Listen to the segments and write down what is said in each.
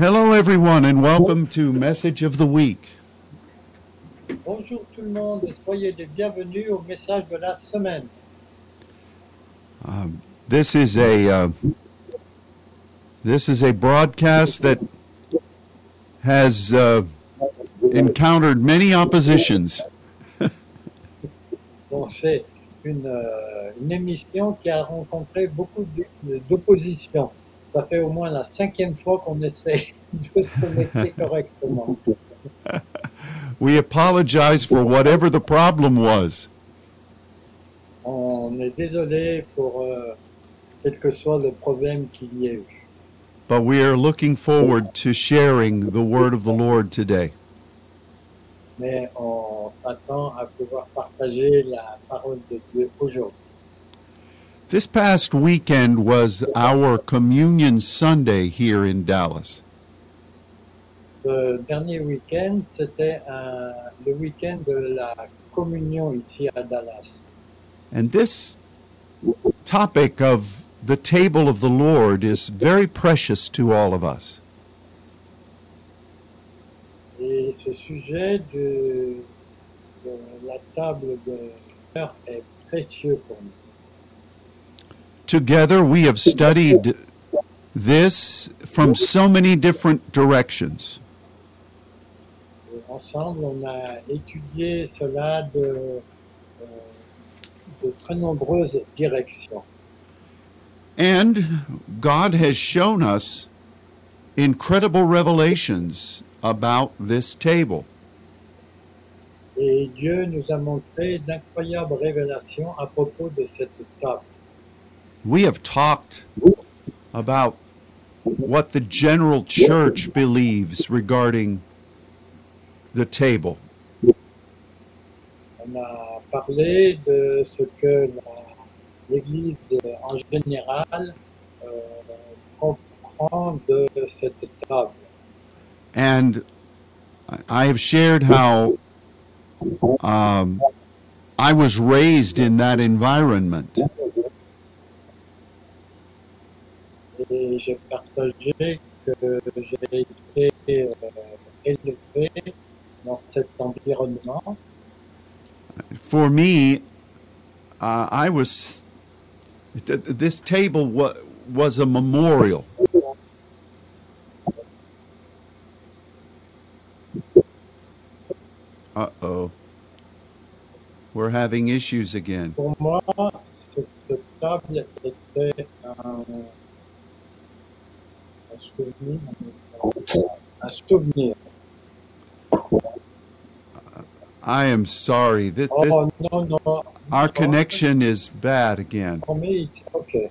Hello, everyone, and welcome to Message of the Week. Bonjour tout le monde et soyez les bienvenus au message de la semaine. Um, this is a uh, this is a broadcast that has uh, encountered many oppositions. Bon, c'est une, euh, une émission qui a rencontré beaucoup d'op- d'opposition. Ça fait au moins la cinquième fois qu'on essaie de se connecter correctement. We apologize for whatever the problem was. On est désolé pour euh, quel que soit le problème qu'il y ait eu. But we are looking forward to sharing the word of the Lord today. Mais on s'attend à pouvoir partager la parole de Dieu aujourd'hui. This past weekend was our Communion Sunday here in Dallas. Ce dernier week-end, c'était euh, le week-end de la communion ici à Dallas. And this topic of the table of the Lord is very precious to all of us. Et ce sujet de, de la table de l'heure est précieux pour nous. Together, we have studied this from so many different directions. Ensemble, on a étudié cela de, euh, de très nombreuses directions. And God has shown us incredible revelations about this table. Et Dieu nous a montré d'incroyables révélations à propos de cette table. We have talked about what the general church believes regarding the table. On a parlé de ce que l'Église en général euh, comprend de cette table. And I have shared how um, I was raised in that environment. Et j'ai partagé que j'ai été euh, élevé dans cet environnement. For me, uh, I was, th- this table wa- was a memorial. Uh oh. We're having issues again. Pour moi, cette table était un, I am sorry. This, this, Oh non, non. our connection is bad again. For me, it's okay.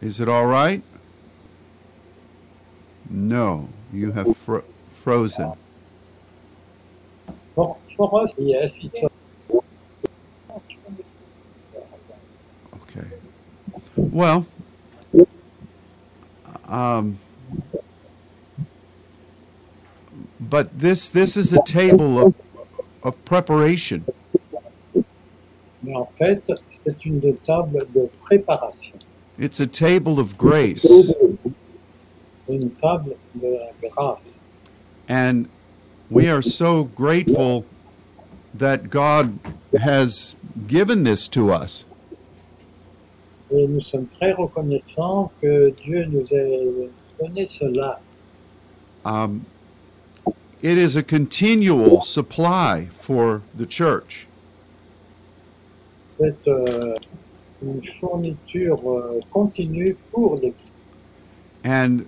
Is it all right? No, you have fro- frozen. For, for us, yes, it's. Okay. Well, um, but this this is a table of of preparation. Mais en fait, c'est une table de préparation. It's a table of grace, C'est une table de grâce. and we are so grateful that God has given this to us. Et nous sommes très reconnaissants que Dieu nous ait donné cela. Um, it is a continual supply for the church. C'est euh, une fourniture euh, continue pour l'Église. And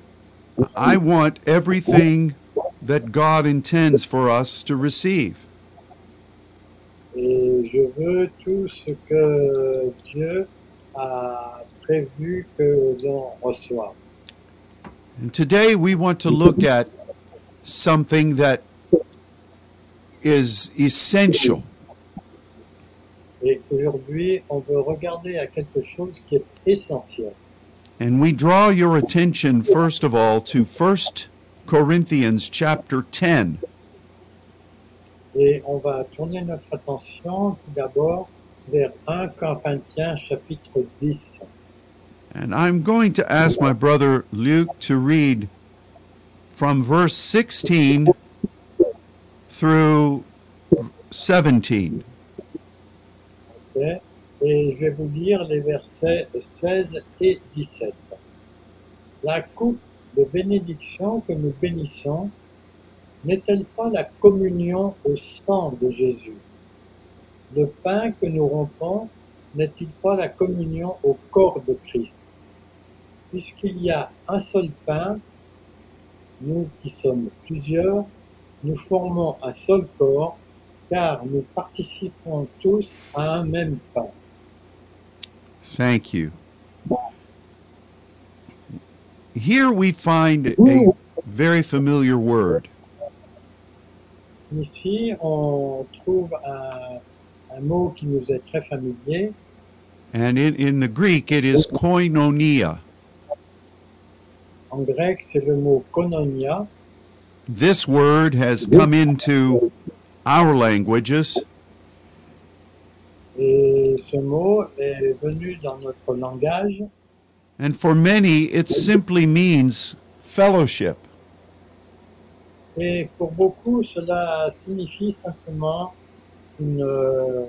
I want everything that God intends for us to receive. Et je veux tout ce que Dieu a prévu que l'on reçoive. And today we want to look at something that is essential. Et aujourd'hui, on veut regarder à quelque chose qui est essentiel. And we draw your attention first of all to 1 Corinthians chapter 10. Et on va tourner notre attention tout d'abord vers 1 Corinthiens chapitre 10. And I'm going to ask my brother Luke to read from verse 16 through 17. Ok. Et je vais vous lire les versets 16 et 17. La coupe de bénédiction que nous bénissons n'est-elle pas la communion au sang de Jésus? Le pain que nous rompons n'est-il pas la communion au corps de Christ? Puisqu'il y a un seul pain, nous qui sommes plusieurs, nous formons un seul corps, car nous participons tous à un même pain. Thank you. Here we find a very familiar word. Ici, on trouve un, un mot qui nous est très familier. And in, in the Greek, it is koinonia. En grec, c'est le mot kononia. This word has come into our languages Et ce mot est venu dans notre langage And for many, it simply means fellowship. et pour beaucoup, cela signifie simplement une, euh,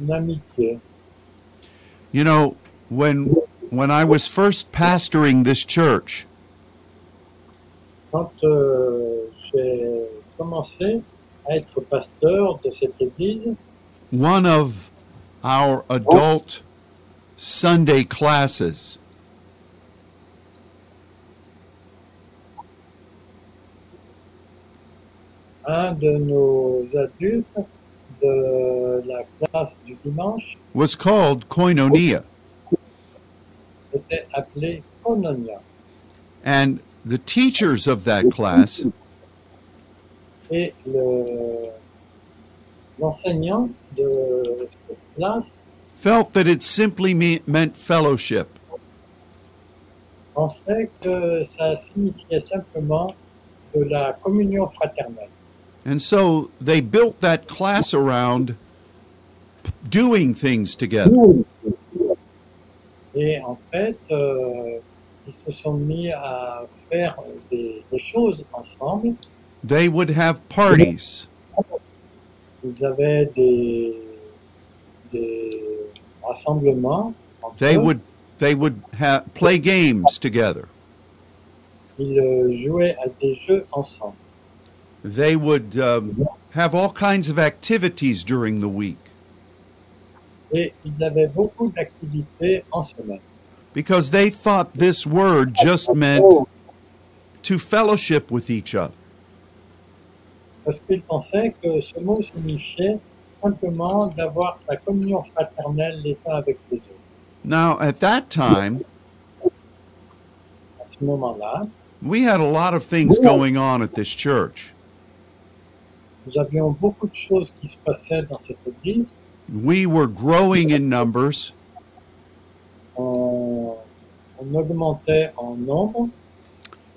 une amitié. You know, when when I was first pastoring this church, Quand euh, j'ai commencé à être pasteur de cette église, one of our adult Sunday classes un de nos adultes de la classe du dimanche was called koinonia. était appelé kononia. And the teachers of that class Et le- l'enseignant de cette classe felt that it simply me- meant fellowship. pensait que ça signifiait simplement de la communion fraternelle. And so they built that class around doing things together. Et en fait, euh, ils se sont mis à faire des, des choses ensemble. They would have parties. Ils avaient des, des rassemblements. They eux. would they would ha- play games together. Ils euh, jouaient à des jeux ensemble. They would um, have all kinds of activities during the week Et ils avaient beaucoup d'activités en semaine. because they thought this word just meant to fellowship with each other. Parce qu'ils pensaient que ce mot signifiait simplement d'avoir la communion fraternelle les uns avec les autres. Now, at that time, À ce moment-là, we had a lot of things going on at this church. Nous avions beaucoup de choses qui se passaient dans cette église. We were growing in numbers, On, on augmentait en nombre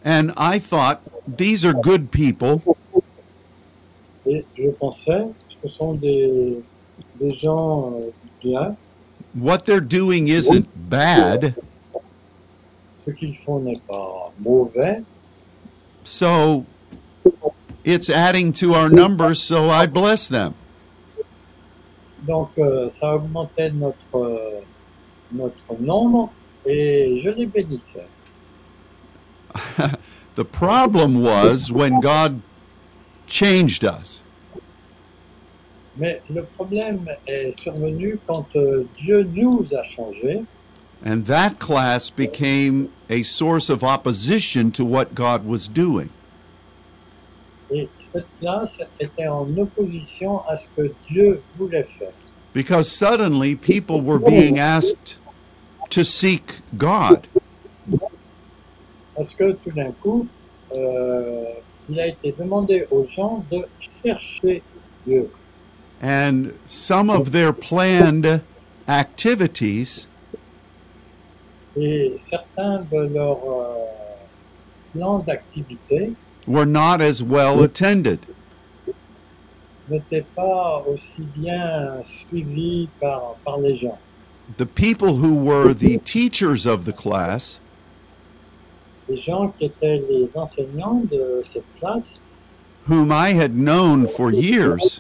and I thought these are good people. et je pensais que ce sont des, des gens euh, bien. What they're doing isn't bad, Ce qu'ils font n'est pas mauvais. so it's adding to our numbers, so I bless them. Donc euh, ça augmentait notre, euh, notre nombre et je les bénissais. The problem was when God changed us. Mais le problème est survenu quand euh, Dieu nous a changés And that class became a source of opposition to what God was doing. Et cette classe était en opposition à ce que Dieu voulait faire. Because suddenly people were being asked to seek God. Parce que tout d'un coup, euh, il a été demandé aux gens de chercher Dieu. And some of their planned activities Et certains de leurs euh, plans d'activité were not as well attended. pas aussi bien par, par the people who were the teachers of the class Les gens qui étaient les enseignants de cette classe, whom I had known for years,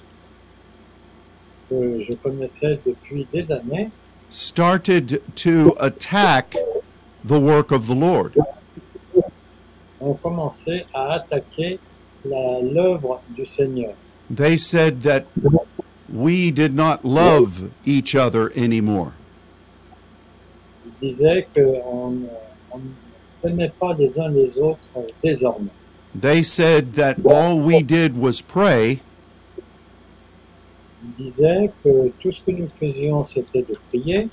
que je connaissais depuis des années, started to attack the work of the Lord. Ont commencé à attaquer l'œuvre du Seigneur. They said that we did not love each other anymore. Ils disaient qu'on on ne pas les uns les autres désormais. They said that all we did was pray Ils disaient que tout ce que nous faisions, c'était de prier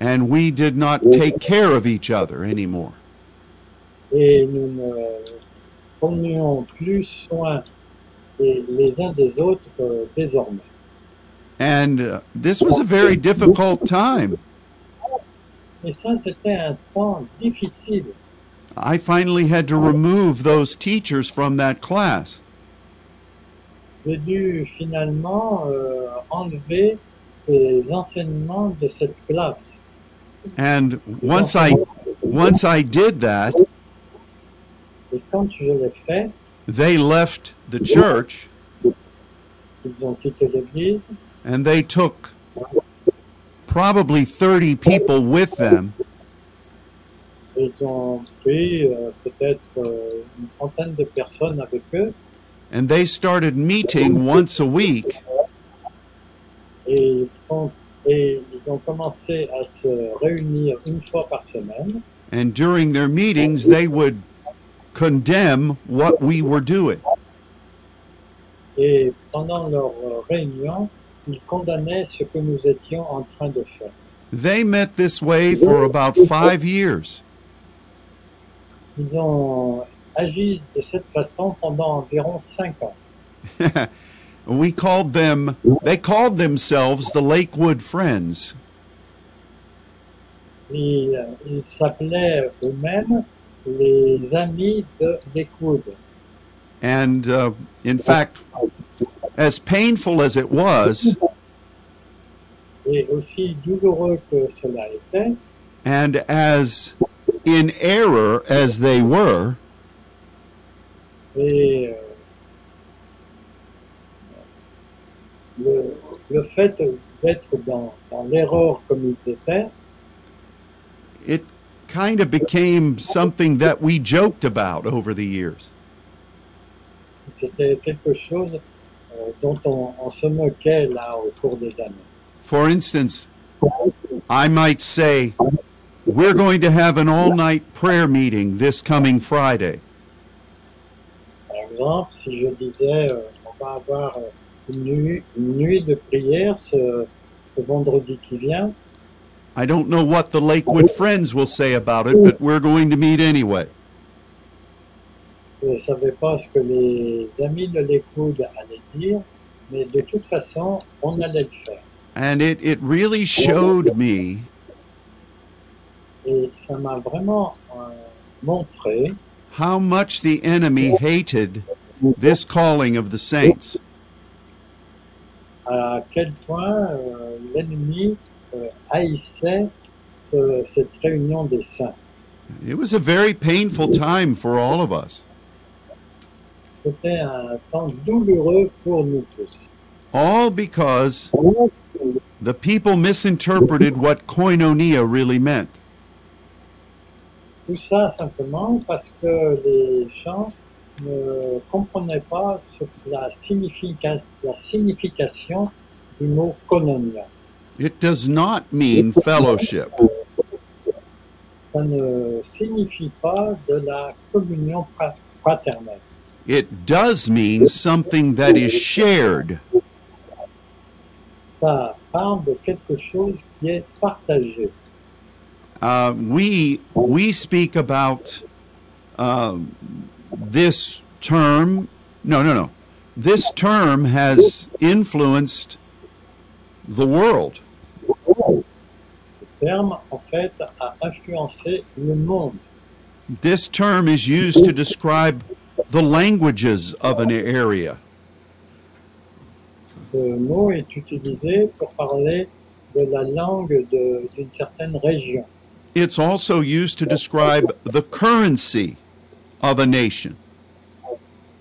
and we did not take care of each other anymore. Et nous ne prenions plus soin des- les uns des autres euh, désormais. And uh, this was a very difficult time. Et ça, c'était un temps difficile. I finally had to remove those teachers from that class. J'ai dû finalement euh, enlever ces enseignements de cette classe. And once I once I did that, Et quand je l'ai fait, they left the church ils ont quitté l'église. and they took probably 30 people with them. Ils ont pris euh, peut-être euh, une trentaine de personnes avec eux. And they started meeting once a week. Et, et ils ont commencé à se réunir une fois par semaine. And during their meetings they would condemn what we were doing. et pendant leur euh, réunion, ils condamnaient ce que nous étions en train de faire. They met this way for about 5 years. Ils ont agi de cette façon pendant environ cinq ans. we called them they called themselves the Lakewood Friends. Ils, euh, ils s'appelaient eux-mêmes les amis de Lakewood. And uh, in fact, as painful as it was, Et aussi douloureux que cela était, and as in error as they were, et euh, le, le fait d'être dans, dans l'erreur comme ils étaient, it kind of became something that we joked about over the years. c'était quelque chose euh, dont on, on se moquait là au cours des années. For instance, I might say, We're going to have an all night prayer meeting this coming Friday. Par exemple, si je disais euh, on va avoir euh, une nuit, une nuit de prière ce, ce vendredi qui vient, I don't know what the Lakewood Friends will say about it, but we're going to meet anyway. je ne savais pas ce que les amis de allaient dire, mais de toute façon, on allait le faire. And it, it really showed me Et ça m'a vraiment euh, montré how much the enemy hated this calling of the saints. à quel point euh, l'ennemi euh, haïssait ce- cette réunion des saints. It was a very painful time for all of us. C'était un temps douloureux pour nous tous. All because the people misinterpreted what koinonia really meant. Tout ça simplement parce que les gens ne comprenaient pas la, significa- la signification du mot kononia. It does not mean fellowship. Ça ne signifie pas de la communion fraternelle. It does mean something that is shared. Ça parle de quelque chose qui est partagé. Uh, we we speak about um, this term. No, no, no. This term has influenced the world. Terme, en fait, a influencé le monde. This term is used to describe the languages of an area. Ce mot est utilisé pour parler de la langue d'une certaine région. It's also used to describe the currency of a nation.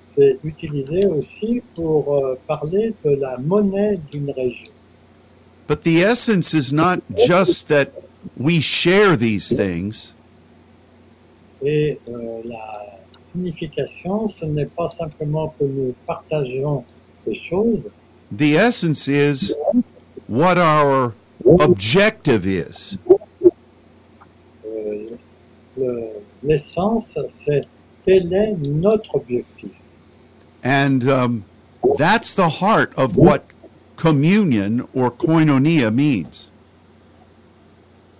C'est utilisé aussi pour euh, parler de la monnaie d'une région. But the essence is not just that we share these things, Et euh, la signification, ce n'est pas simplement que nous partageons ces choses, the essence is what our objective is. Euh, le- c'est quel est notre objectif. And um, that's the heart of what communion or koinonia means.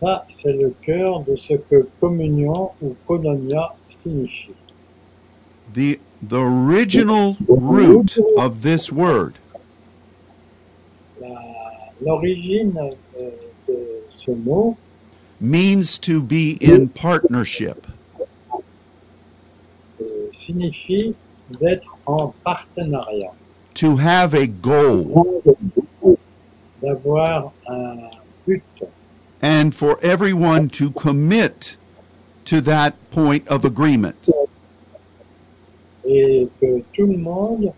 Ça, c'est le cœur de ce que communion ou koinonia signifie. The, the original root of this word L'origine euh, de ce mot means to be in partnership. euh, signifie d'être en partenariat, to have a goal d'avoir un but and for everyone to commit to that point of agreement. et que tout le monde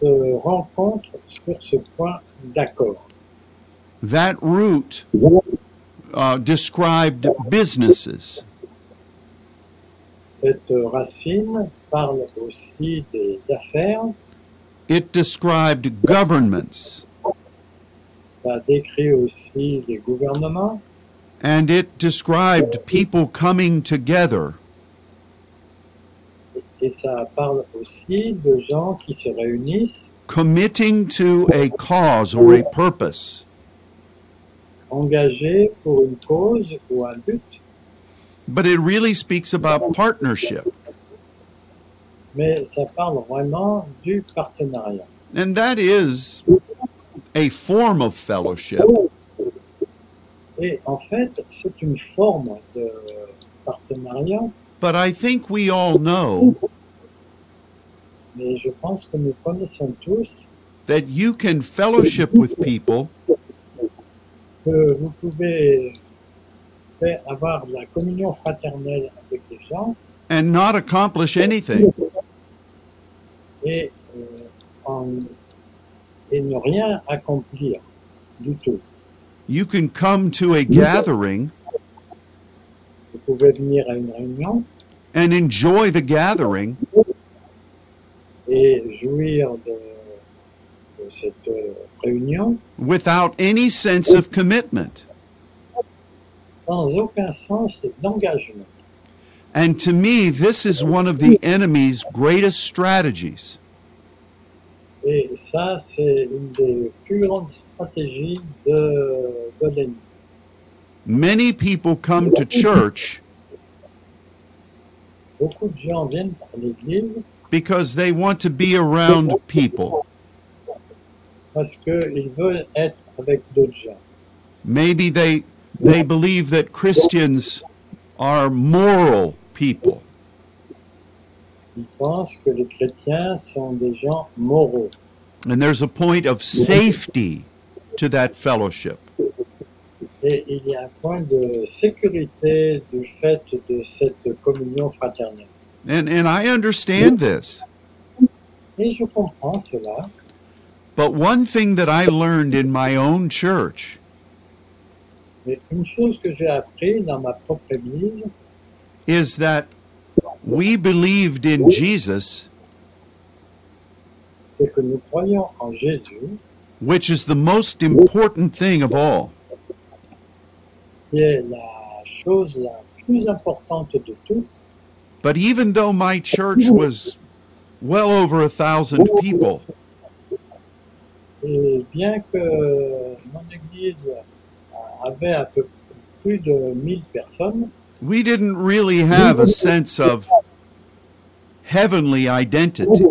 se rencontre sur ce point d'accord. That root uh, described businesses. Cette racine parle aussi des affaires, It described governments ça décrit aussi les gouvernements and it described people coming together et ça parle aussi de gens qui se réunissent, committing to a cause or a purpose. engagés pour une cause ou un but, But it really speaks about partnership. mais ça parle vraiment du partenariat. And that is a form of fellowship, Et en fait, c'est une forme de partenariat, but I think we all know mais je pense que nous connaissons tous that you can fellowship with people que vous pouvez faire avoir la communion fraternelle avec des gens and not accomplish anything. et, euh, en- et ne rien accomplir du tout. You can come to a gathering Vous pouvez venir à une réunion and enjoy the gathering, et jouir de, de cette euh, réunion without any sense of commitment. sans aucun sens d'engagement. And to me, this is one of the enemy's greatest strategies. Et ça, c'est une des plus grandes stratégies de, de l'ennemi. Many people come to church Beaucoup de gens viennent à l'église because they want to be around people. parce qu'ils veulent être avec d'autres gens. Maybe they they believe that Christians are moral people. Ils pensent que les chrétiens sont des gens moraux. And there's a point of safety to that fellowship. Et il y a un point de sécurité du fait de cette communion fraternelle. And and I understand this. Et je comprends cela. But one thing that I learned in my own church Mais une chose que j'ai appris dans ma propre église, is that we believed in Jesus, c'est que nous croyons en Jésus, which is the most important thing of all. qui est la chose la plus importante de toutes. But even though my church was well over a thousand people, Et bien que mon église avait à peu près plus de 1000 personnes, we didn't really have a sense of heavenly identity.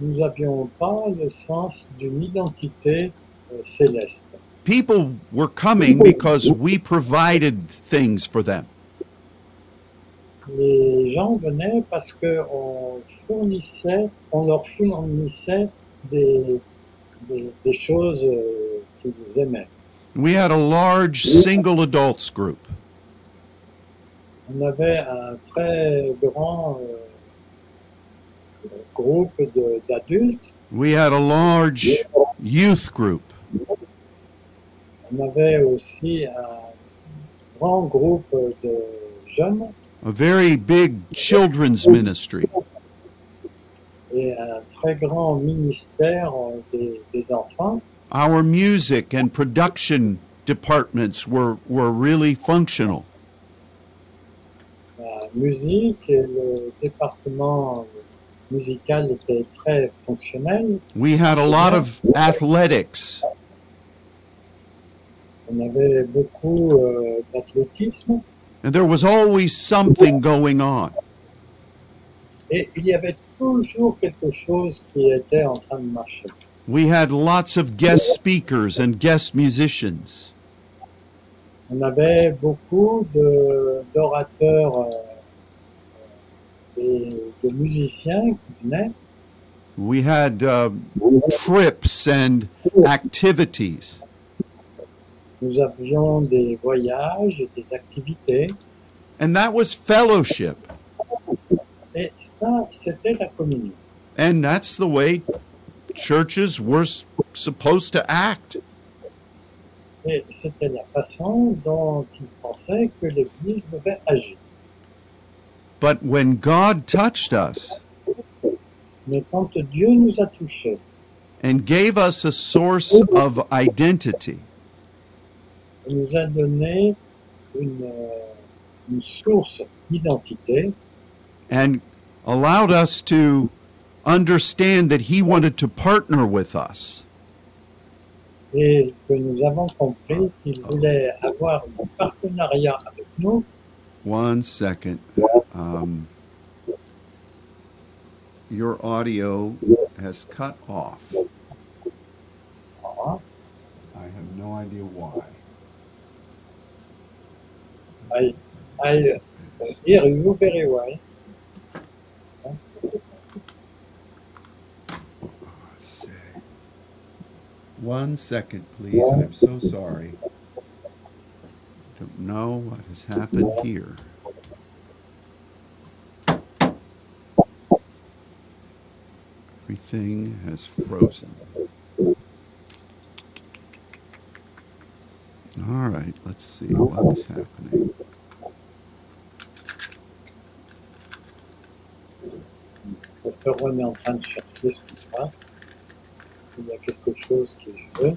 nous n'avions pas le sens d'une identité euh, céleste. People were coming because we provided things for them. Les gens venaient parce qu'on fournissait, on leur fournissait des, des, des choses euh, qu'ils aimaient. We had a large single adults group. On avait un très grand euh, groupe d'adultes. We had a large youth group. On avait aussi un grand groupe de jeunes a very big children's ministry. et un très grand ministère euh, des, des enfants. Our music and production departments were, were really functional. Musique et le département musical était très fonctionnel. We had a lot of athletics. On avait beaucoup euh, d'athlétisme And there was always something going on. et il y avait toujours quelque chose qui était en train de marcher. We had lots of guest speakers and guest musicians. On avait beaucoup de- d'orateurs euh, et de musiciens qui venaient. We had uh, trips and activities. Nous avions des voyages et des activités. And that was fellowship. Et ça, c'était la communion. And that's the way churches were supposed to act. Et c'était la façon dont ils pensaient que l'Église devait agir. But when God touched us Mais Dieu nous a touchés and gave us a source of identity, nous a donné une, euh, une source and allowed us to understand that He wanted to partner with us, et que nous avons compris qu'il voulait avoir un partenariat avec nous, One second. Um, your audio has cut off. I have no idea why. I, I hear you very well. One second, please. I'm so sorry. Don't know what has happened here. Everything has frozen. All right, let's see what's happening. Pasteur est en train de chercher ce qui se passe. Il y a quelque chose qui est joué.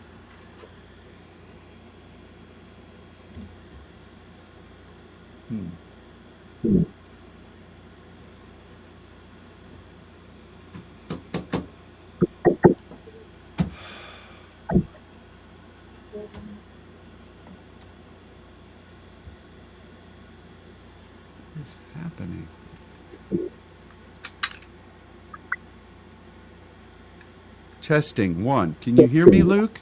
is happening? Testing one. Can you hear me, Luke?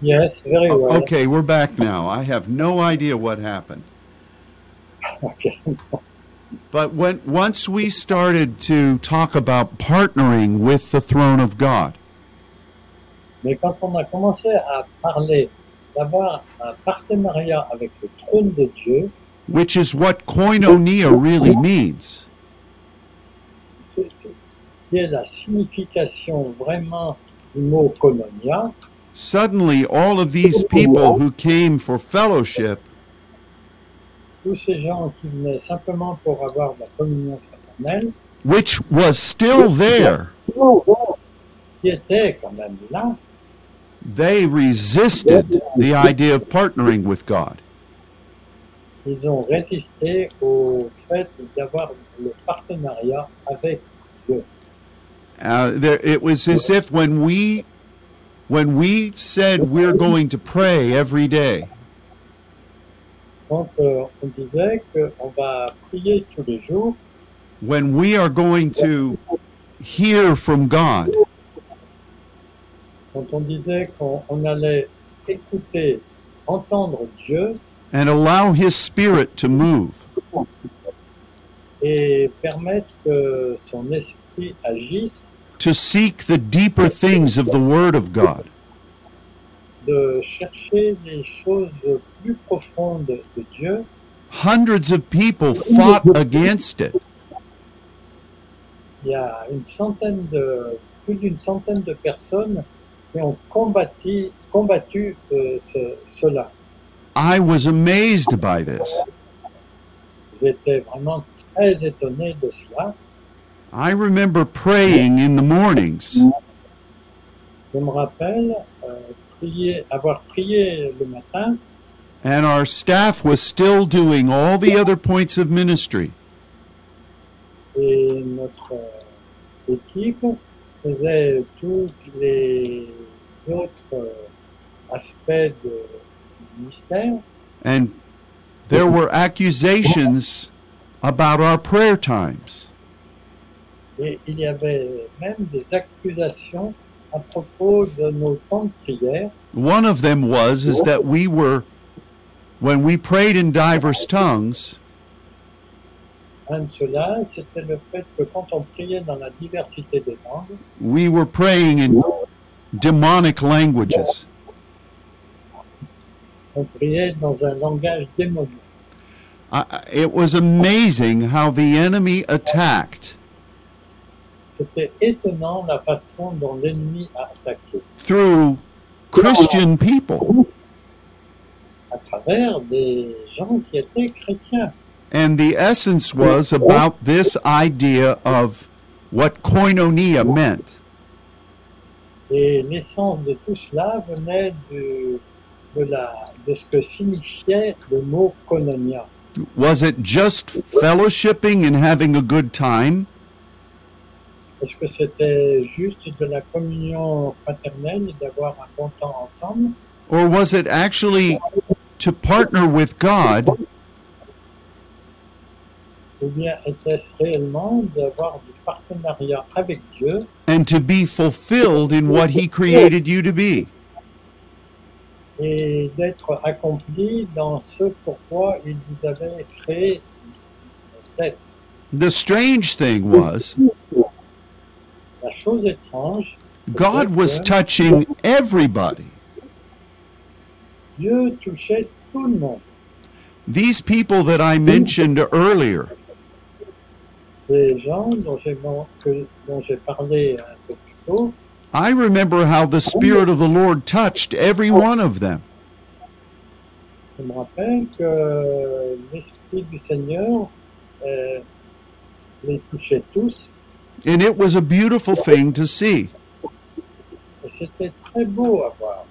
Yes, very well. okay, we're back now. I have no idea what happened. Okay. But when once we started to talk about partnering with the throne of God, Mais quand on a commencé à parler d'avoir un partenariat avec le trône de Dieu, which is what koinonia really means, c'est- qui est la signification vraiment du mot koinonia, suddenly all of these people who came for fellowship tous ces gens qui venaient simplement pour avoir la communion fraternelle, which was still there, qui étaient quand même là, they resisted the idea of partnering with God. Ils ont résisté au fait d'avoir le partenariat avec Dieu. Uh, there, it was as if when we when we said we're going to pray every day, Quand euh, on disait qu'on va prier tous les jours, when we are going to hear from God, quand on disait qu'on on allait écouter, entendre Dieu and allow His Spirit to move. et permettre que son esprit agisse, to seek the deeper things of the Word of God. de chercher les choses plus profondes de Dieu, Hundreds of people fought against it. il y a une centaine de, plus d'une centaine de personnes qui ont combattu, combattu euh, ce- cela. I was amazed by this. J'étais vraiment très étonné de cela. I remember praying in the mornings, Je me rappelle euh, prier, avoir prié le matin and our staff was still doing all the other points of ministry. et notre euh, équipe faisait tous les autres euh, aspects de-. And there were accusations about our prayer times. Et il y avait même des accusations à propos de nos temps de prière. One of them was is that we were when we prayed in diverse tongues, Un de ceux-là, c'était le fait que quand on priait dans la diversité des langues, we were praying in demonic languages. On priait dans un langage démoniaque. I- it was amazing how the enemy attacked C'était étonnant la façon dont l'ennemi a attaqué through Christian people. à travers des gens qui étaient chrétiens. And the essence was about this idea of what koinonia meant. Et l'essence de tout cela venait de, de, la, de ce que signifiait le mot koinonia. Was it just fellowshipping and having a good time? Est-ce que c'était juste de la communion fraternelle et d'avoir un bon temps ensemble Or was it actually to partner with God ou bien était-ce réellement d'avoir du partenariat avec Dieu and to be fulfilled in what He created you to be? Et d'être accompli dans ce pourquoi il vous avait créé d'être. The strange thing was, La chose étrange, God was touching everybody. Dieu touchait tout le monde. These people that I mentioned earlier, Ces gens dont j'ai dont j'ai parlé un peu plus tôt, I remember how the Spirit of the Lord touched every one of them. je me rappelle que l'Esprit du Seigneur euh, les touchait tous And it was a beautiful thing to see. et c'était très beau à voir.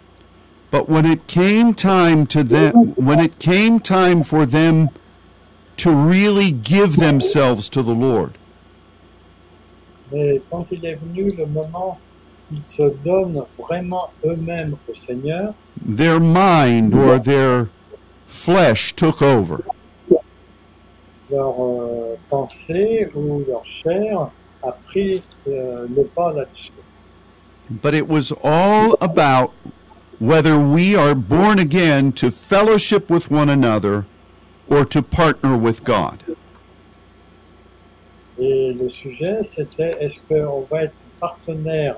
But when it came time to them, when it came time for them to really give themselves to the Lord, Mais quand il est venu le moment qu'ils se donnent vraiment eux-mêmes au Seigneur, their mind or their flesh took over. leur euh, pensée ou leur chair a pris euh, le pas là-dessus. But it was all about whether we are born again to fellowship with one another or to partner with God. Et le sujet, c'était est-ce qu'on va être partenaire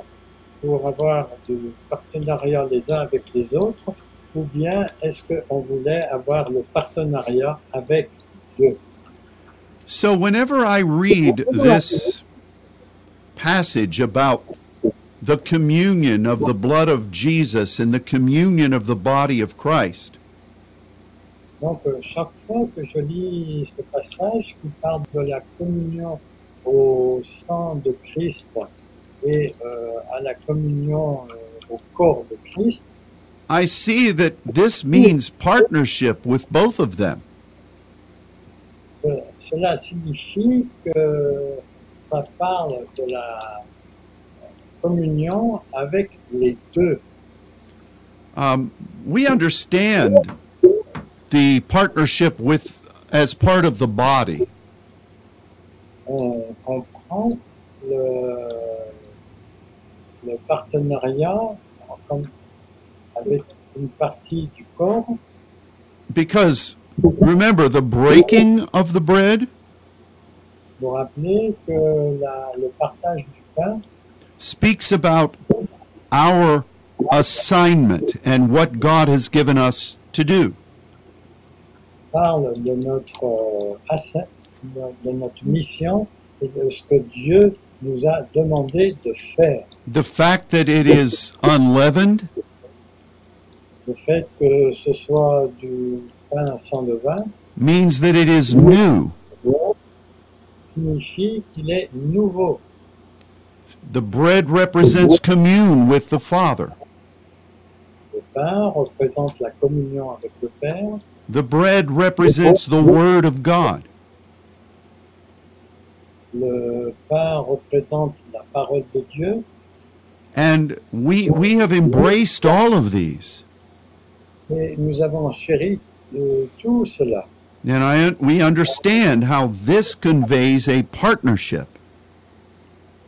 pour avoir du partenariat les uns avec les autres, ou bien est-ce qu'on voulait avoir le partenariat avec Dieu? So whenever I read this passage about the communion of the blood of Jesus and the communion of the body of Christ, Donc, euh, chaque fois que je lis ce passage qui parle de la communion au sang de Christ et euh, à la communion euh, au corps de Christ, I see that this means partnership with both of them. euh, cela signifie que ça parle de la communion avec les deux. Um, we understand the partnership with as part of the body, On comprend le, le partenariat avec une partie du corps, Because remember, the breaking of the bread? Vous rappelez que la- le partage du pain speaks about our assignment and what God has given us to do. parle de notre euh, de notre mission et de ce que Dieu nous a demandé de faire. The fact that it is unleavened Le fait que ce soit du pain sans levain means that it is new. signifie qu'il est nouveau. The bread represents commune with the Father. Le pain représente la communion avec le Père. The bread represents the Word of God. Le pain représente la parole de Dieu. And we, we have embraced all of these. Et nous avons chéri euh, tout cela. And I, we understand how this conveys a partnership.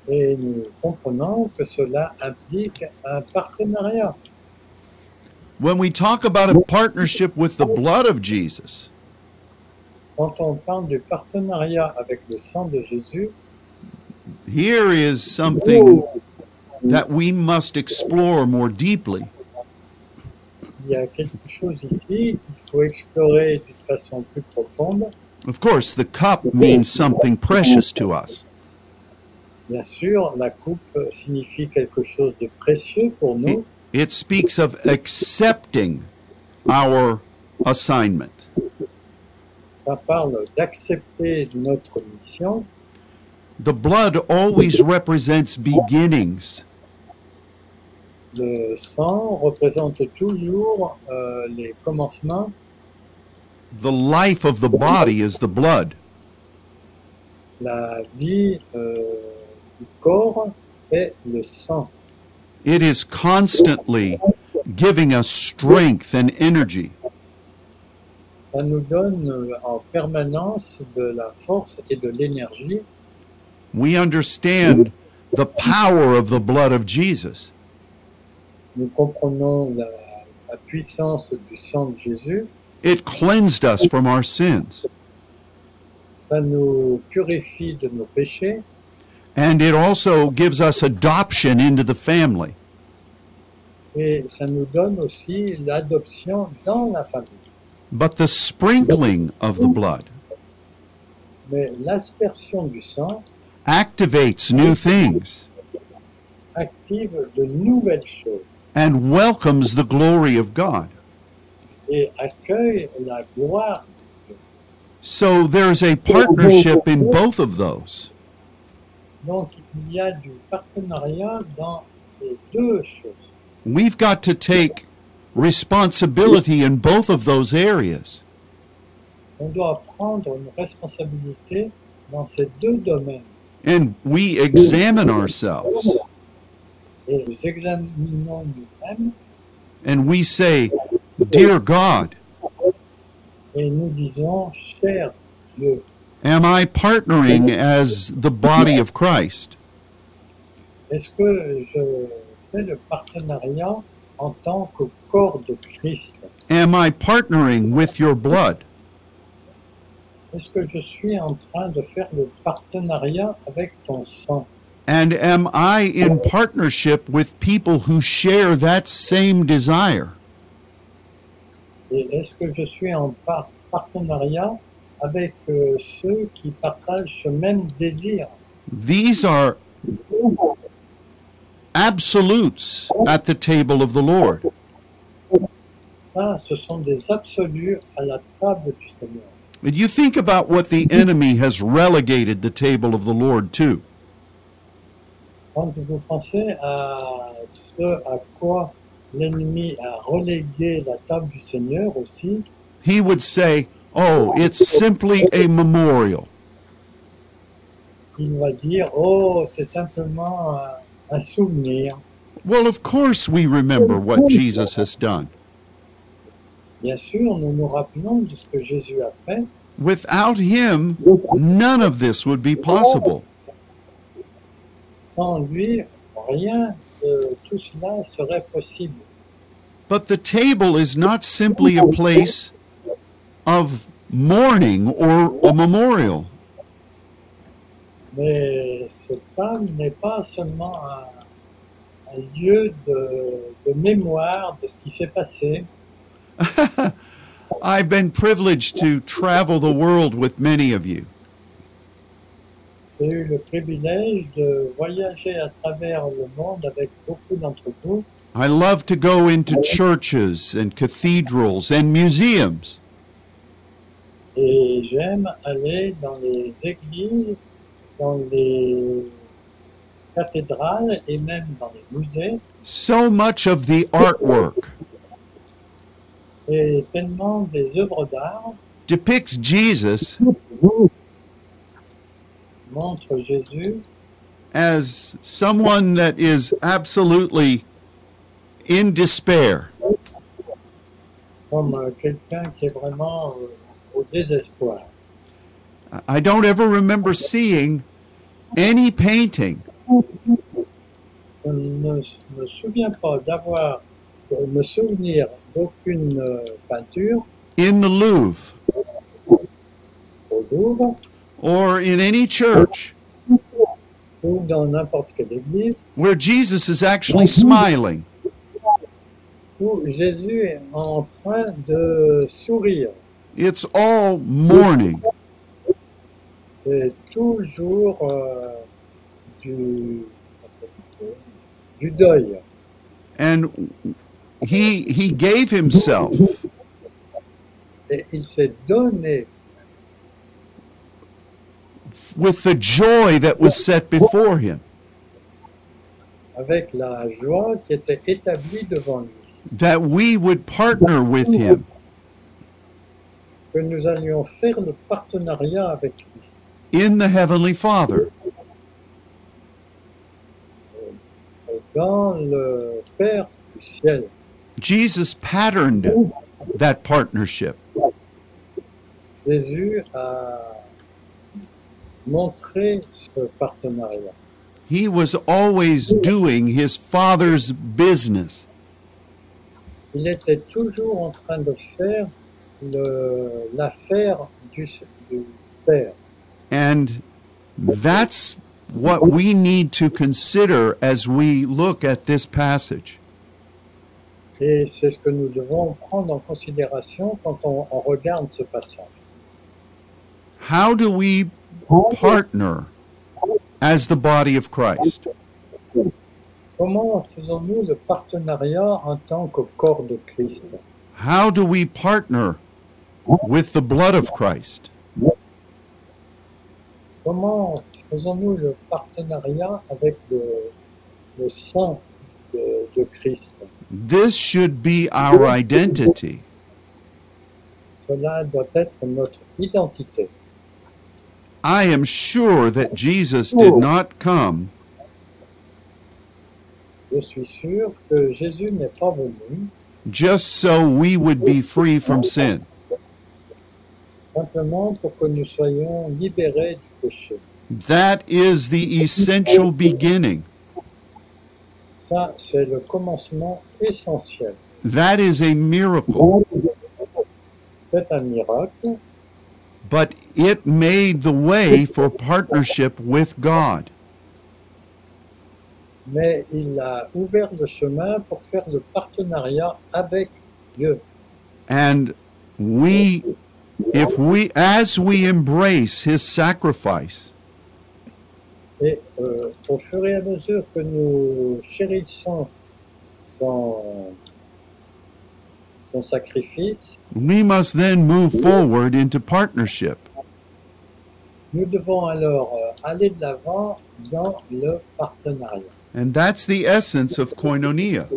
Et nous comprenons que cela implique un partenariat. When we talk about a partnership with the blood of Jesus, Quand on parle du partenariat avec le sang de Jésus, here is something that we must explore more deeply. il y a quelque chose ici qu'il faut explorer d'une façon plus profonde. Of course, the cup means something precious to us. Bien sûr, la coupe signifie quelque chose de précieux pour nous. It speaks of accepting our assignment. Ça parle d'accepter notre mission. The blood always represents beginnings. Le sang représente toujours euh, les commencements. The life of the body is the blood. La vie euh, du corps est le sang. It is constantly giving us strength and energy. Ça nous donne euh, en permanence de la force et de l'énergie. We understand the power of the blood of Jesus. Nous comprenons la, la puissance du sang de Jésus. It cleansed us from our sins, Ça nous purifie de nos péchés and it also gives us adoption into the family. et ça nous donne aussi l'adoption dans la famille. But the sprinkling of the blood Mais l'aspersion du sang activates new things active de nouvelles choses and welcomes the glory of God. et accueille la gloire. So there's a partnership in both of those. Donc il y a du partenariat dans les deux choses. We've got to take responsibility in both of those areas. On doit prendre une responsabilité dans ces deux domaines And we examine ourselves et nous examinons nous-mêmes and we say, Dear God, et nous disons, cher Dieu, am I partnering as the body of Christ? est-ce que je fais le partenariat en tant que corps de Christ Am I partnering with your blood? Est-ce que je suis en train de faire le partenariat avec ton sang? And am I in partnership with people who share that same desire? Et est-ce que je suis en par- partenariat avec euh, ceux qui partagent ce même désir? These are absolutes at the table of the Lord. Ça, ce sont des absolus à la table du Seigneur. And you think about what the enemy has relegated the table of the Lord to. Quand vous pensez à ce à quoi l'ennemi a relégué la table du Seigneur aussi, He would say, Oh, it's simply a memorial. il va dire Oh, c'est simplement un, un souvenir. Well, of course we remember what Jesus has done. Bien sûr, nous nous rappelons de ce que Jésus a fait. Without him, none of this would be possible. Sans lui, rien de tout tout cela serait possible. But the table is not simply a place of mourning or a memorial. Mais cette table n'est pas seulement un, un lieu de, de mémoire de ce qui s'est passé. I've been privileged to travel the world with many of you. J'ai eu le privilège de voyager à travers le monde avec beaucoup d'entre vous. I love to go into churches and cathedrals and museums. Et j'aime aller dans les églises, dans les cathédrales et même dans les musées. So much of the artwork Et tellement des œuvres d'art depicts Jesus montrent Jésus as someone that is absolutely in despair. comme quelqu'un qui est vraiment euh, au désespoir. I don't ever remember seeing any painting Je me souviens pas d'avoir, de me souvenir d'aucune euh, peinture in the Louvre au Louvre or in any church ou dans n'importe quelle église where Jesus is actually smiling. où Jésus est en train de sourire. It's all mourning. C'est toujours euh, du, du deuil. And he he gave himself Et il s'est donné with the joy that was set before him. avec la joie qui était établie devant lui. That we would partner with him Que nous allions faire le partenariat avec lui. In the Heavenly Father. dans le Père du ciel. Jesus patterned that partnership. Jésus a montré ce partenariat. He was always doing his Father's business. Il était toujours en train de faire l'affaire du, du Père. And that's what we need to consider as we look at this passage. Et c'est ce que nous devons prendre en considération quand on, on regarde ce passage. How do we partner as the body of Christ? Comment faisons-nous le partenariat en tant que corps de Christ How do we partner with the blood of Christ? Comment faisons-nous le partenariat avec le, le sang de, de Christ? This should be our identity. Cela doit être notre identité. I am sure that Jesus did not come Je suis sûr que Jésus n'est pas venu just so we would be free from sin. simplement pour que nous soyons libérés du. That is the essential beginning. Ça, c'est le commencement essentiel. That is a miracle. C'est un miracle, But it made the way for partnership with God. mais il a ouvert le chemin pour faire le partenariat avec Dieu. And we, if we, as we embrace his sacrifice, Et euh, au fur et à mesure que nous chérissons son, son sacrifice, we must then move forward into partnership. nous devons alors euh, aller de l'avant dans le partenariat. And that's the essence of koinonia.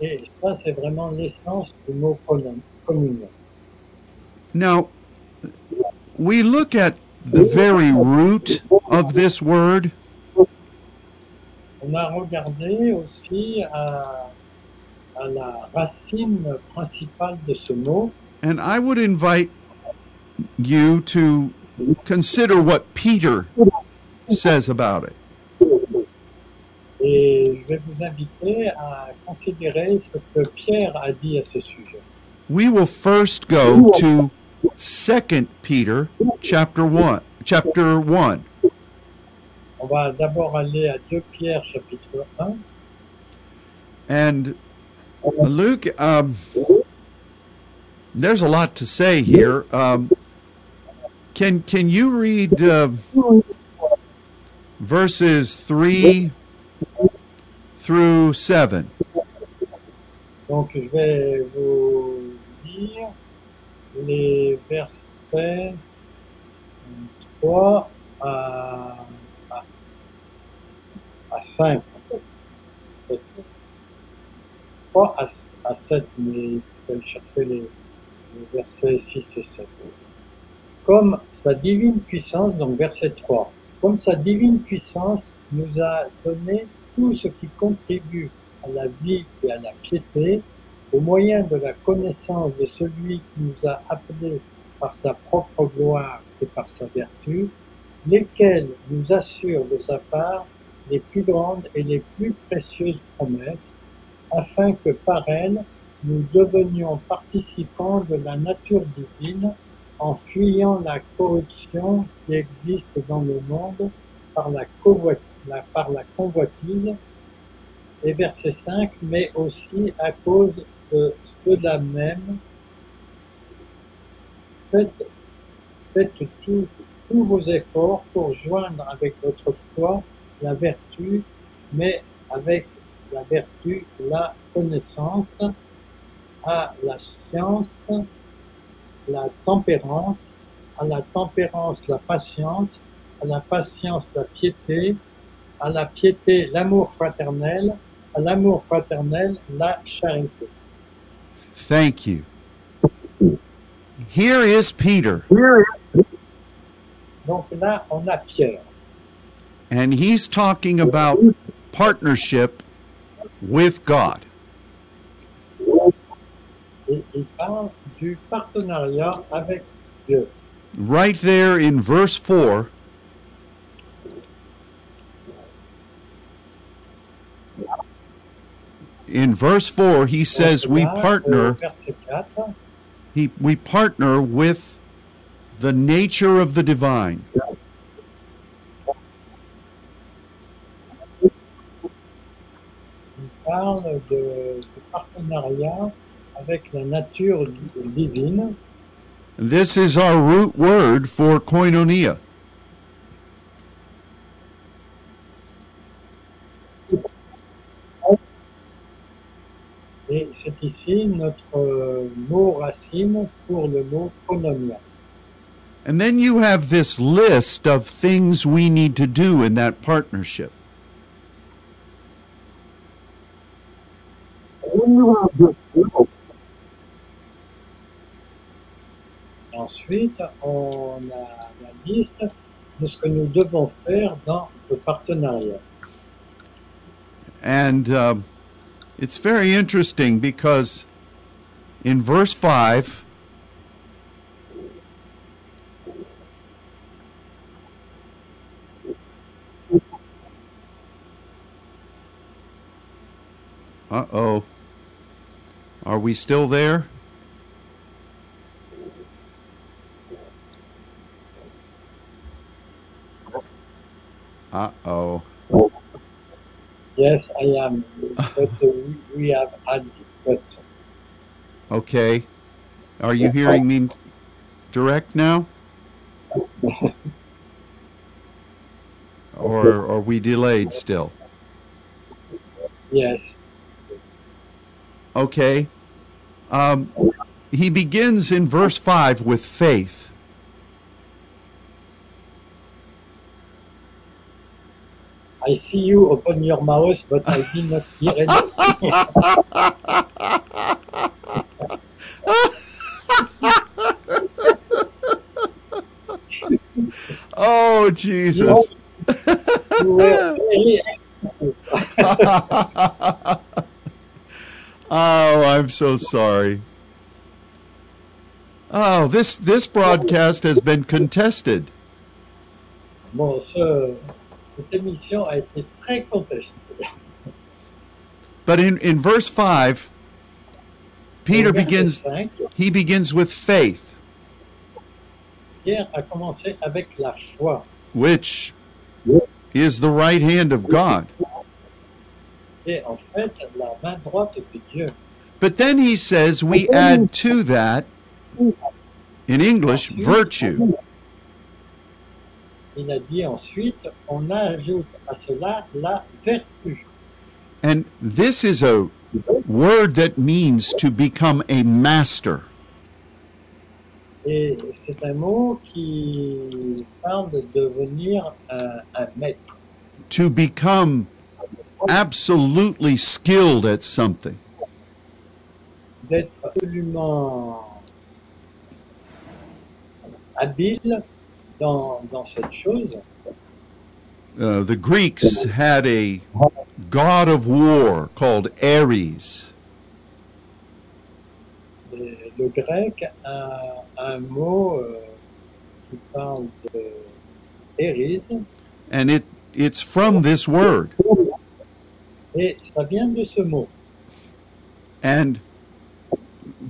Et ça, c'est vraiment l'essence du mot communion. Now, we look at the very root of this word, On a regardé aussi à, à la racine principale de ce mot, and I would invite you to consider what Peter says about it. Et je vais vous inviter à considérer ce que Pierre a dit à ce sujet. We will first go to 2 Peter chapter 1, chapter 1. On va d'abord aller à 2 Pierre chapitre 1. And Luke, um, there's a lot to say here. Um, can can you read uh, verses three through seven? Donc je vais vous les versets 3 à, à, à 5. en fait. Sept. 3 à, à 7, mais il faut chercher les versets 6 et 7. Comme sa divine puissance, donc verset 3, comme sa divine puissance nous a donné tout ce qui contribue à la vie et à la piété, au moyen de la connaissance de celui qui nous a appelés par sa propre gloire et par sa vertu, lesquels nous assurent de sa part les plus grandes et les plus précieuses promesses, afin que par elles nous devenions participants de la nature divine en fuyant la corruption qui existe dans le monde par la, convoitise. Et verset 5, mais aussi à cause de cela même, faites, faites tous vos efforts pour joindre avec votre foi la vertu, mais avec la vertu la connaissance, à la science la tempérance, à la tempérance la patience, à la patience la piété, à la piété l'amour fraternel, à l'amour fraternel la charité. Thank you. Here is Peter, Donc là, on a Pierre. and he's talking about partnership with God. Et il parle du partenariat avec Dieu. Right there in verse 4, in verse 4, he says we partner he, we partner with the nature of the divine. parle de, de partenariat avec la nature divine. This is our root word for koinonia. Et c'est ici notre euh, mot racine pour le mot koinonia. And then you have this list of things we need to do in that partnership. Ensuite, on a la liste de ce que nous devons faire dans ce partenariat. And uh, it's very interesting because in verse 5, uh oh. Are we still there? Uh oh. Yes, I am, but uh, we, have added, but Okay. Are you hearing me direct now? Or are we delayed still? yes, Okay. Um, he begins in verse 5 with faith. I see you open your mouth, but I did not hear anything. Oh, Jesus. you were very expensive. oh, I'm so sorry. Oh, this this broadcast has been contested. Bon, Cette émission a été très contestée. But in, in verse 5, Peter begins 5, he begins with faith, Pierre a commencé avec la foi, which is the right hand of God. et en fait la main droite de Dieu. But then he says we add to that, in English, virtue. Il a dit ensuite, on ajoute à cela la vertu. And this is a word that means to become a master. Et c'est un mot qui parle de devenir un, un maître, to become absolutely skilled at something. d'être absolument habile dans, dans cette chose. Uh, the Greeks had a god of war called Ares, Et le grec a un mot euh, qui parle de Éris, and it, it's from this word. et ça vient de ce mot. And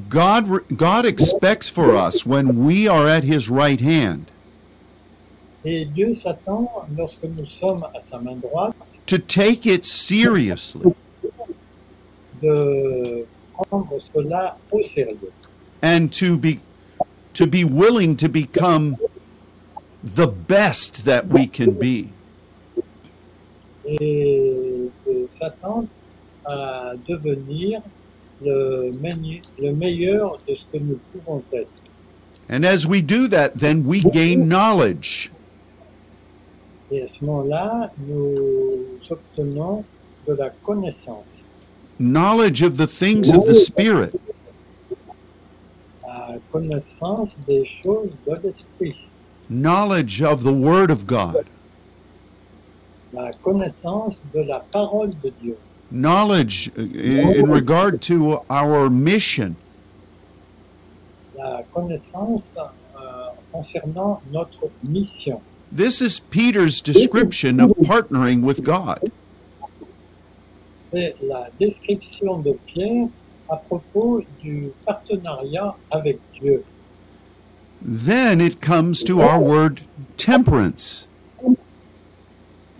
God, God expects for us when we are at his right hand Et Dieu s'attend, lorsque nous sommes à sa main droite, to take it seriously de prendre cela au sérieux and to be, to be willing to become the best that we can be. et de s'attendre à devenir le, le meilleur de ce que nous pouvons être. And as we do that, then we gain knowledge. Et à ce moment-là, nous obtenons de la connaissance, knowledge of the things of the Spirit, la connaissance des choses de l'esprit, knowledge of the Word of God, la connaissance de la parole de Dieu, knowledge uh, in in regard to our mission, la connaissance euh, concernant notre mission. This is Peter's description of partnering with God. C'est la description de Pierre à propos du partenariat avec Dieu. Then it comes to our word temperance,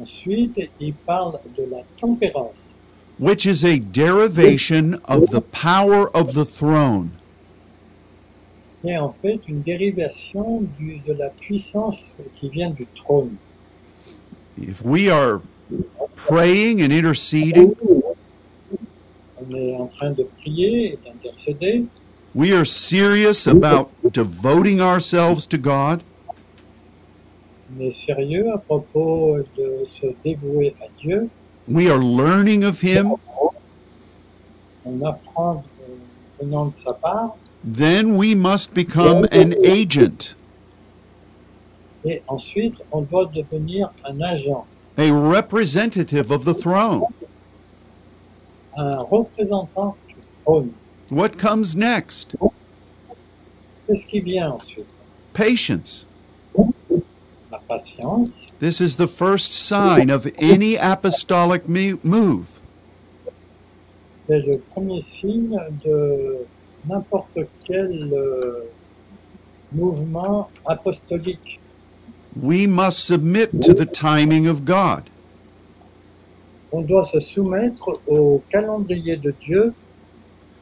Ensuite, il parle de la tempérance, which is a derivation of the power of the throne. Est en fait une dérivation du- de la puissance qui vient du trône. If we are praying and interceding, On est en train de prier et d'intercéder, we are serious about devoting ourselves to God. on est sérieux à propos de se dévouer à Dieu, We are learning of Him. on apprend euh, venant de sa part, then we must become an agent, et ensuite on doit devenir un agent, a representative of the throne. un représentant du trône. What comes next? Qu'est-ce qui vient ensuite Patience. La patience, This is the first sign of any apostolic move. c'est le premier signe de n'importe quel euh, mouvement apostolique. We must submit to the timing of God. On doit se soumettre au calendrier de Dieu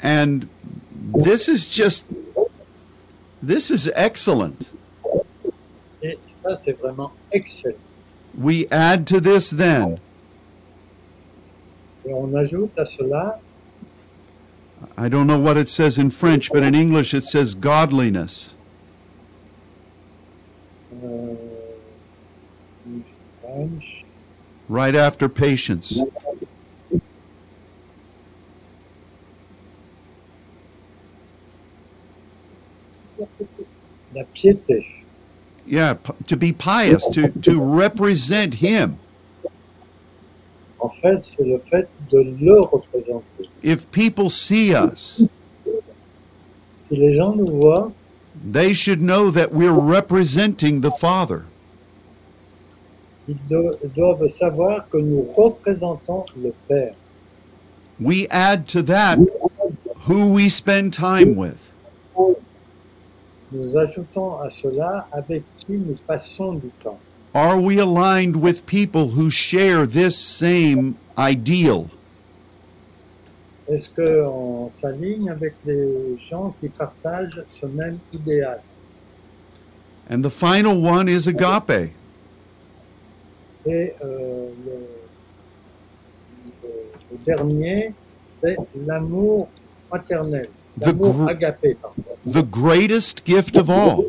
And this is just, this is excellent. et ça c'est vraiment excellent. We add to this then, Et on ajoute à cela, I don't know what it says in French, but in English it says godliness. right after patience. Yeah, to be pious, to, to represent Him. En fait, c'est le fait de le représenter. If people see us, Si les gens nous voient, they should know that we're representing the Father. ils do- doivent savoir que nous représentons le Père. We add to that who we spend time with. Nous ajoutons à cela avec qui nous passons du temps. Are we aligned with people who share this same ideal? Est-ce qu'on s'aligne avec les gens qui partagent ce même idéal And the final one is agape. Et euh, le, le- le dernier, c'est l'amour fraternel, The l'amour gr- agapé, pardon. the greatest gift of all,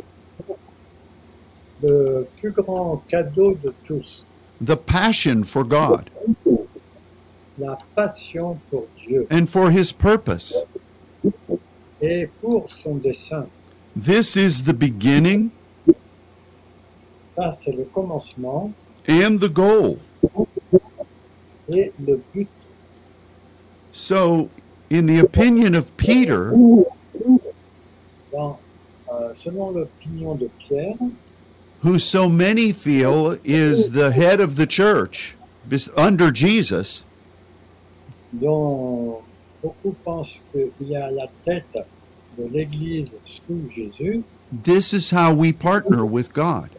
le plus grand cadeau de tous, the passion for God la passion pour Dieu and for His purpose. et pour son dessein. This is the beginning Ça, c'est le commencement and the goal. et le but. So, in the opinion of Peter, Dans, euh, selon l'opinion de Pierre, who so many feel is the head of the church under Jesus, dont beaucoup pensent qu'il y a la tête de l'Église sous Jésus, this is how we partner with God.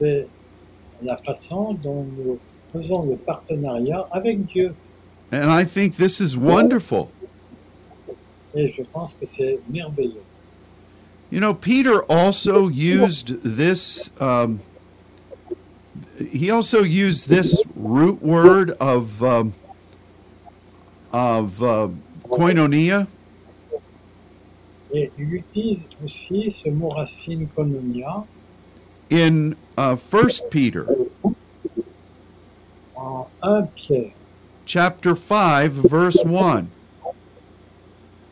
c'est la façon dont nous faisons le partenariat avec Dieu. And I think this is wonderful. Et je pense que c'est merveilleux. You know, Peter also used this. Um, he also used this root word of um, of uh, koinonia Et il utilise aussi ce mot racine koinonia in uh, First Peter en 1 Pierre, chapter five, verse one.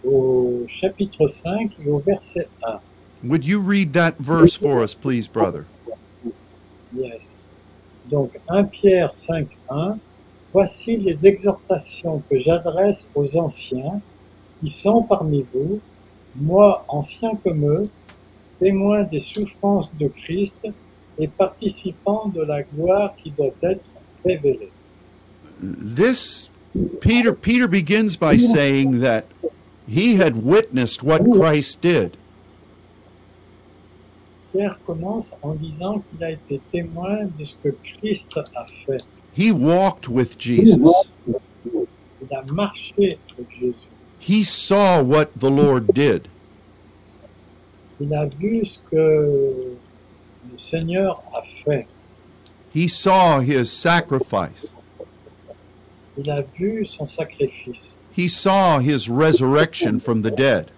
au chapitre 5 et au verset 1. Would you read that verse for us, please, brother? Yes. Donc 1 Pierre 5, 1. Voici les exhortations que j'adresse aux anciens qui sont parmi vous, moi ancien comme eux, témoin des souffrances de Christ et participant de la gloire qui doit être révélée. This Peter Peter begins by saying that he had witnessed what Christ did. Pierre commence en disant qu'il a été témoin de ce que Christ a fait. He walked with Jesus. Il a marché avec Jésus. He saw what the Lord did. Il a vu ce que le Seigneur a fait. He saw his sacrifice. Il a vu son sacrifice. He saw his resurrection from the dead.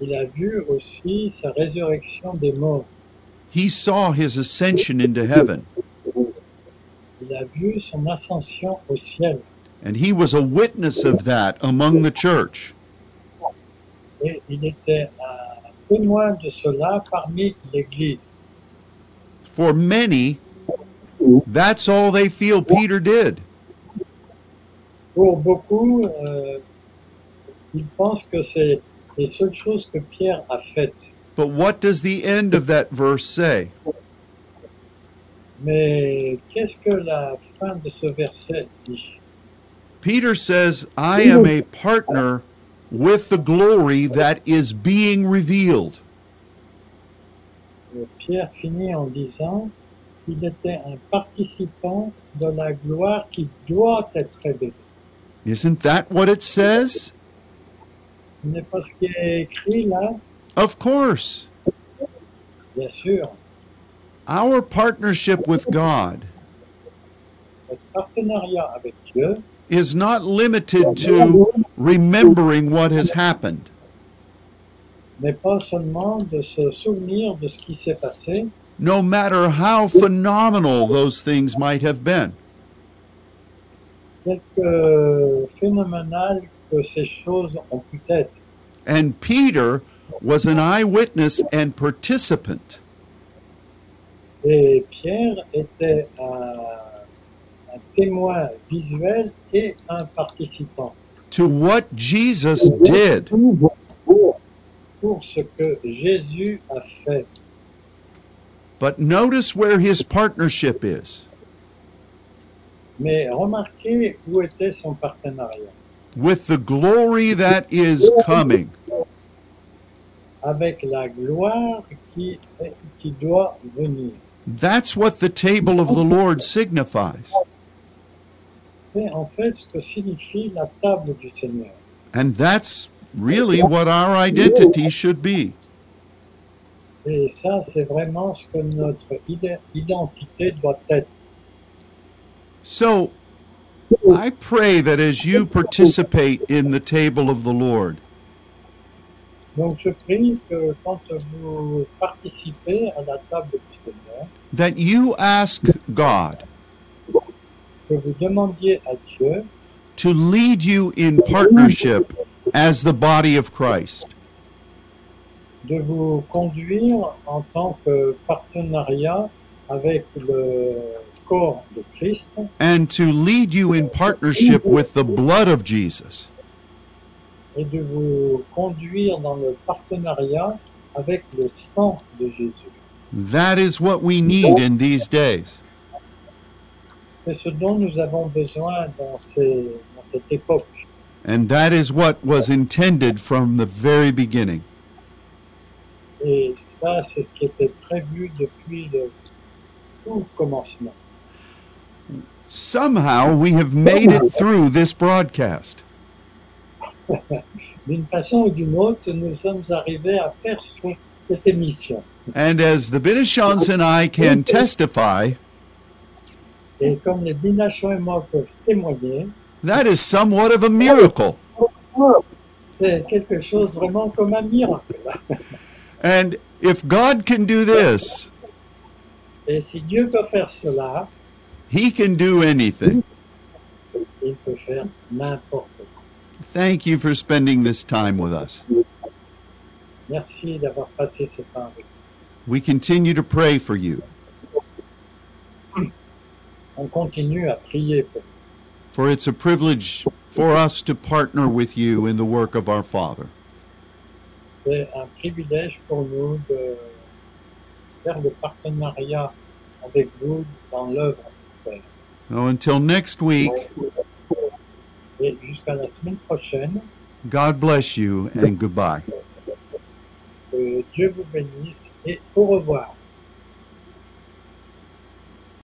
Il a vu aussi sa résurrection des morts. He saw his ascension into heaven. Il a vu son ascension au ciel. And he was a witness of that among the church. Et il était un témoin de cela parmi l'Église. For many, that's all they feel Peter did. Pour beaucoup, euh, ils pensent que c'est les seules choses que Pierre a faites. But what does the end of that verse say? Mais qu'est-ce que la fin de ce verset dit? Peter says, I am a partner with the glory that is being revealed. Pierre finit en disant qu'il était un participant de la gloire qui doit être révélée. Isn't that what it says? N'est pas ce qui est écrit là, Of course. bien sûr. Our partnership with God Notre partenariat avec Dieu is not limited to remembering what has happened. n'est pas seulement de se souvenir de ce qui s'est passé, no matter how phenomenal those things might have been. quelque phénoménal que ces choses ont pu être. And Peter was an eyewitness and participant. Et Pierre était un, un témoin visuel et un participant to what Jesus did. pour ce que Jésus a fait. But notice where his partnership is Mais remarquez où était son partenariat with the glory that is coming. avec la gloire qui, qui doit venir. That's what the table of the Lord signifies. C'est en fait ce que signifie la table du Seigneur. And that's really what our identity should be. Et ça, c'est vraiment ce que notre identité doit être. So I pray that as you participate in the table of the Lord, Donc je prie que quand vous participez à la table du Seigneur, that you ask God que vous demandiez à Dieu to lead you in partnership as the body of Christ. de vous conduire en tant que partenariat avec le Christ and to lead you in partnership with the blood of Jesus. et de vous conduire dans le partenariat avec le sang de Jésus. That is what we need in these days. C'est ce dont nous avons besoin dans, ces, dans cette époque. And that is what was intended from the very beginning. Et ça, c'est ce qui était prévu depuis le tout commencement. Somehow we have made it through this broadcast. D'une façon ou d'une autre, nous sommes arrivés à faire cette émission. And as the Bidishans and I can testify, Et comme les Binachons et moi peuvent témoigner, that is somewhat of a miracle. c'est quelque chose vraiment comme un miracle. And if God can do this, Et si Dieu peut faire cela, He can do anything. il peut faire n'importe quoi. Thank you for spending this time with us. Merci d'avoir passé ce temps avec. We continue to pray for you, On continue à prier pour for it's a privilege for us to partner with you in the work of our Father. C'est un privilège pour nous de faire le partenariat avec vous dans l'œuvre Now, until next week, jusqu'à la semaine prochaine, God bless you and goodbye. que Dieu vous bénisse et au revoir.